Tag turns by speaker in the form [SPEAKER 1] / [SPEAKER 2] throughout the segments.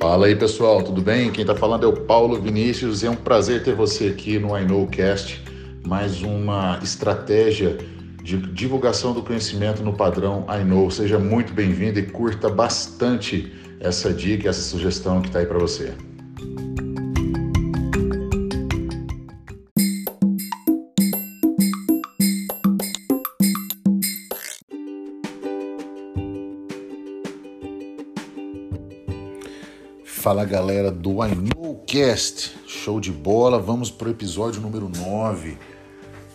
[SPEAKER 1] Fala aí pessoal, tudo bem? Quem está falando é o Paulo Vinícius e é um prazer ter você aqui no I Cast, mais uma estratégia de divulgação do conhecimento no padrão I. Seja muito bem-vindo e curta bastante essa dica, essa sugestão que está aí para você. Fala galera do I Cast, show de bola, vamos pro episódio número 9.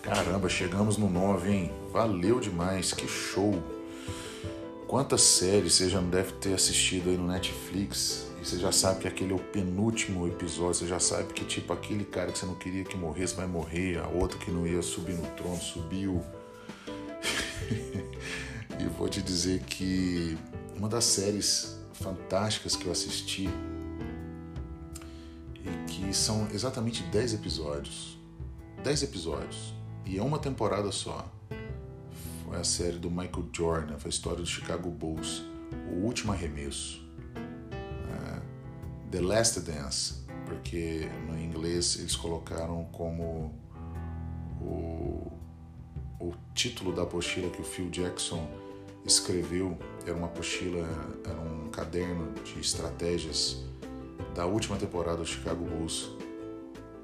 [SPEAKER 1] Caramba, chegamos no 9, hein? Valeu demais, que show! Quantas séries você já não deve ter assistido aí no Netflix e você já sabe que aquele é o penúltimo episódio, você já sabe que tipo aquele cara que você não queria que morresse vai morrer, a outra que não ia subir no trono subiu. e vou te dizer que uma das séries fantásticas que eu assisti são exatamente 10 episódios. 10 episódios. E é uma temporada só. Foi a série do Michael Jordan, foi a história do Chicago Bulls. O último arremesso. É, The Last Dance, porque no inglês eles colocaram como o, o título da apostila que o Phil Jackson escreveu. Era uma apostila, era um caderno de estratégias da última temporada do Chicago Bulls,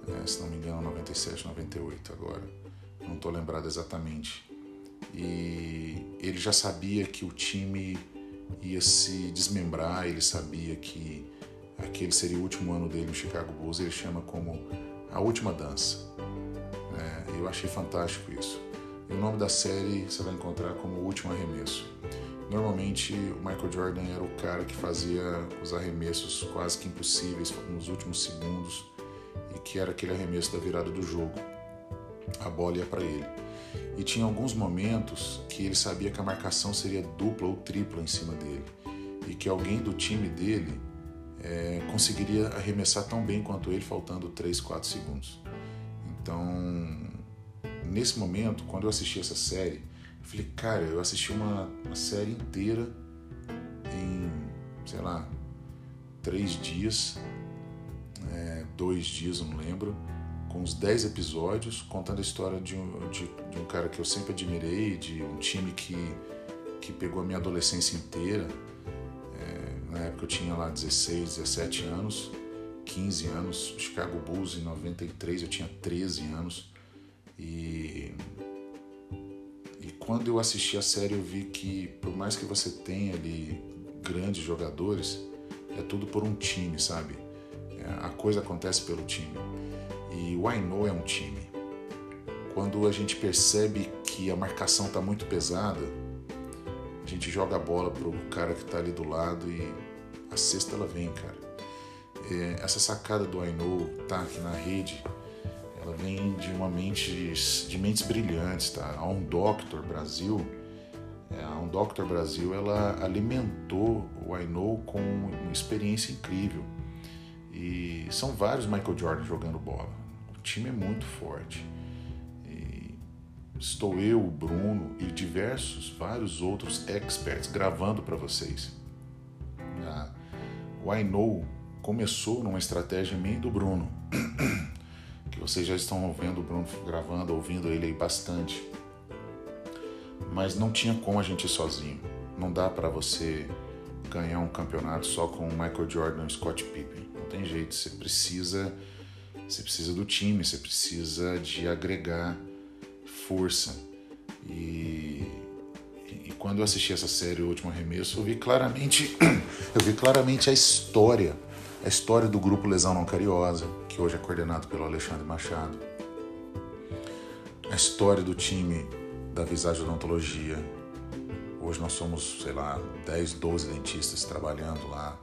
[SPEAKER 1] é, se não me engano, 97, 98 agora, não estou lembrado exatamente. E ele já sabia que o time ia se desmembrar, ele sabia que aquele seria o último ano dele no Chicago Bulls, ele chama como a última dança. É, eu achei fantástico isso. E o nome da série você vai encontrar como o último arremesso. Normalmente o Michael Jordan era o cara que fazia os arremessos quase que impossíveis nos últimos segundos e que era aquele arremesso da virada do jogo. A bola ia para ele. E tinha alguns momentos que ele sabia que a marcação seria dupla ou tripla em cima dele e que alguém do time dele é, conseguiria arremessar tão bem quanto ele, faltando 3, 4 segundos. Então, nesse momento, quando eu assisti essa série, falei, cara, eu assisti uma, uma série inteira em, sei lá, três dias, é, dois dias, não lembro, com uns dez episódios, contando a história de um, de, de um cara que eu sempre admirei, de um time que, que pegou a minha adolescência inteira. É, na época eu tinha lá 16, 17 anos, 15 anos, Chicago Bulls em 93 eu tinha 13 anos e quando eu assisti a série eu vi que por mais que você tenha ali grandes jogadores, é tudo por um time, sabe? É, a coisa acontece pelo time. E o Know é um time. Quando a gente percebe que a marcação está muito pesada, a gente joga a bola pro cara que está ali do lado e a cesta ela vem, cara. É, essa sacada do Know tá aqui na rede ela vem de uma mente de mentes brilhantes, tá? A Um Doctor Brasil, é, a Um Doctor Brasil, ela alimentou o Know com uma experiência incrível. E são vários Michael Jordan jogando bola. O time é muito forte. E estou eu, o Bruno e diversos, vários outros experts gravando para vocês. O I Know começou numa estratégia e do Bruno. vocês já estão vendo o Bruno gravando, ouvindo ele aí bastante. Mas não tinha como a gente ir sozinho. Não dá para você ganhar um campeonato só com Michael Jordan e Scott Pippen. Não tem jeito, você precisa você precisa do time, você precisa de agregar força. E, e quando eu assisti essa série O Último Arremesso, eu vi claramente eu vi claramente a história a história do grupo Lesão Não Cariosa, hoje é coordenado pelo Alexandre Machado, a história do time da Visagem Odontologia. Hoje nós somos, sei lá, 10, 12 dentistas trabalhando lá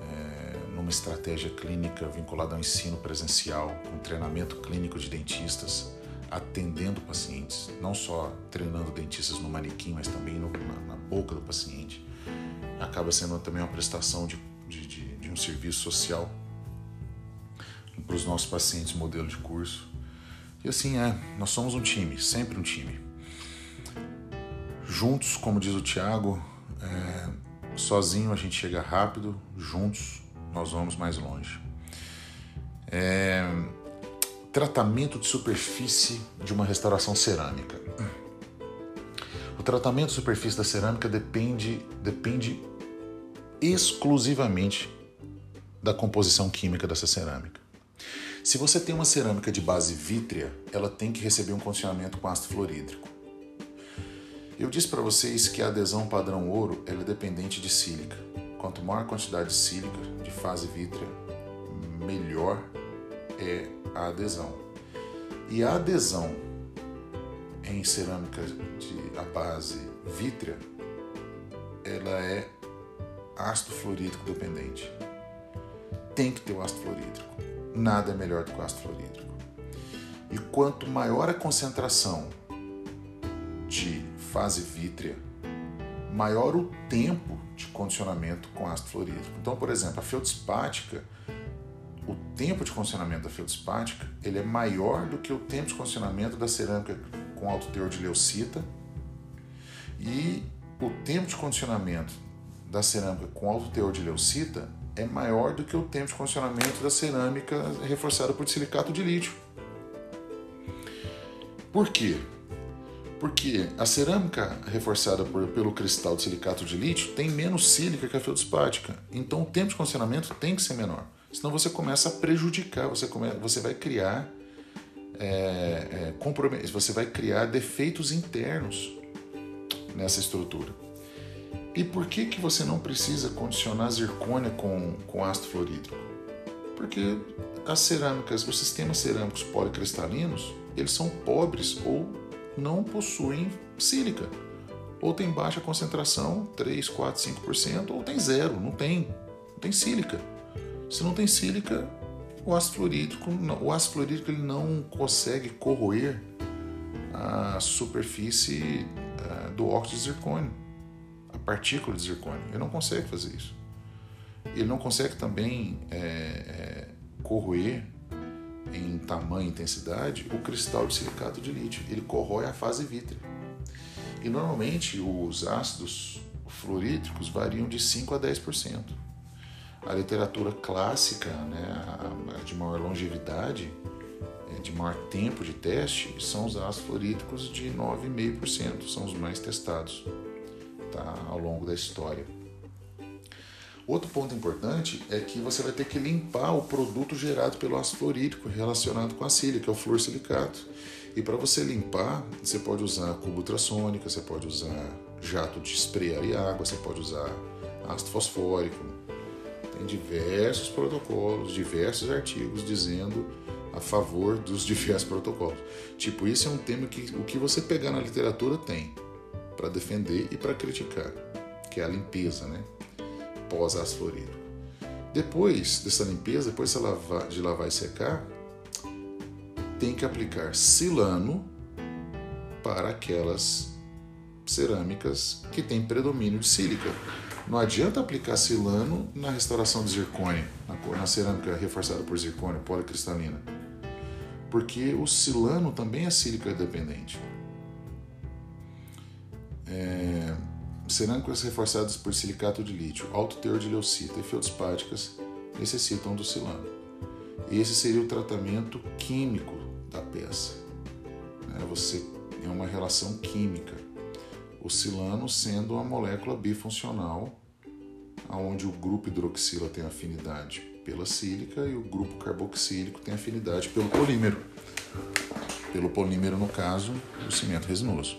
[SPEAKER 1] é, numa estratégia clínica vinculada ao ensino presencial, com treinamento clínico de dentistas, atendendo pacientes, não só treinando dentistas no manequim, mas também no, na, na boca do paciente. Acaba sendo também uma prestação de, de, de um serviço social para os nossos pacientes modelo de curso. E assim é, nós somos um time, sempre um time. Juntos, como diz o Tiago, é, sozinho a gente chega rápido, juntos nós vamos mais longe. É, tratamento de superfície de uma restauração cerâmica. O tratamento de superfície da cerâmica depende, depende exclusivamente da composição química dessa cerâmica. Se você tem uma cerâmica de base vítrea, ela tem que receber um condicionamento com ácido fluorídrico. Eu disse para vocês que a adesão padrão ouro é dependente de sílica. Quanto maior a quantidade de sílica de fase vítrea, melhor é a adesão. E a adesão em cerâmica de a base vítrea, ela é ácido fluorídrico dependente. Tem que ter o ácido fluorídrico. Nada é melhor do que o ácido fluorídrico. E quanto maior a concentração de fase vítrea, maior o tempo de condicionamento com ácido fluorídrico. Então, por exemplo, a feldspática, o tempo de condicionamento da feldspática, ele é maior do que o tempo de condicionamento da cerâmica com alto teor de leucita e o tempo de condicionamento da cerâmica com alto teor de leucita é maior do que o tempo de condicionamento da cerâmica reforçada por silicato de lítio. Por quê? Porque a cerâmica reforçada por, pelo cristal de silicato de lítio tem menos sílica que a feldspática. Então o tempo de condicionamento tem que ser menor. Senão você começa a prejudicar, você, come, você vai criar é, é, você vai criar defeitos internos nessa estrutura. E por que, que você não precisa condicionar zircônia com, com ácido fluorídrico? Porque as cerâmicas, os sistemas cerâmicos policristalinos, eles são pobres ou não possuem sílica. Ou tem baixa concentração, 3, 4, 5%, ou tem zero, não tem. Não tem sílica. Se não tem sílica, o ácido fluorídrico, o ácido fluorídrico ele não consegue corroer a superfície uh, do óxido de zircônio partícula de zircônio. Ele não consegue fazer isso. Ele não consegue também é, é, corroer em tamanho e intensidade o cristal de silicato de lítio. Ele corrói a fase vítrea. E normalmente os ácidos fluorídricos variam de 5 a 10%. A literatura clássica, né, a de maior longevidade, é, de maior tempo de teste, são os ácidos fluorídricos de 9,5%, são os mais testados tá? ao longo da história. Outro ponto importante é que você vai ter que limpar o produto gerado pelo ácido fluorídrico relacionado com a sílica, que é o fluorsilicato. E para você limpar, você pode usar cubo ultrassônica, você pode usar jato de esprear e água, você pode usar ácido fosfórico. Tem diversos protocolos, diversos artigos dizendo a favor dos diversos protocolos. Tipo, isso é um tema que o que você pegar na literatura tem para defender e para criticar, que é a limpeza, né? Fluorídrico. Depois dessa limpeza, depois de lavar e secar, tem que aplicar silano para aquelas cerâmicas que têm predomínio de sílica. Não adianta aplicar silano na restauração de zircônio, na cerâmica reforçada por zircônio policristalina, porque o silano também é sílica dependente. É, cerâmicas reforçadas por silicato de lítio, alto teor de leucita e feldspáticas necessitam do silano. Esse seria o tratamento químico da peça. É, você é uma relação química. O silano sendo uma molécula bifuncional, onde o grupo hidroxila tem afinidade pela sílica e o grupo carboxílico tem afinidade pelo polímero. Pelo polímero, no caso, o cimento resinoso.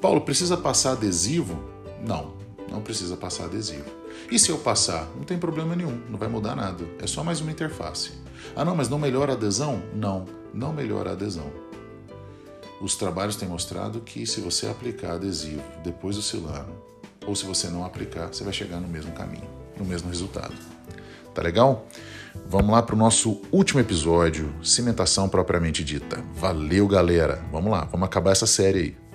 [SPEAKER 1] Paulo, precisa passar adesivo? Não, não precisa passar adesivo. E se eu passar? Não tem problema nenhum, não vai mudar nada. É só mais uma interface. Ah, não, mas não melhora a adesão? Não, não melhora a adesão. Os trabalhos têm mostrado que se você aplicar adesivo depois do silano, ou se você não aplicar, você vai chegar no mesmo caminho, no mesmo resultado. Tá legal? Vamos lá para o nosso último episódio, cimentação propriamente dita. Valeu, galera! Vamos lá, vamos acabar essa série aí.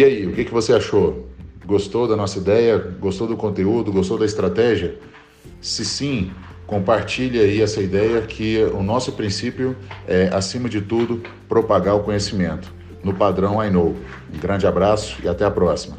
[SPEAKER 1] E aí, o que, que você achou? Gostou da nossa ideia? Gostou do conteúdo? Gostou da estratégia? Se sim, compartilhe aí essa ideia que o nosso princípio é, acima de tudo, propagar o conhecimento. no padrão I Know. Um grande abraço e até a próxima.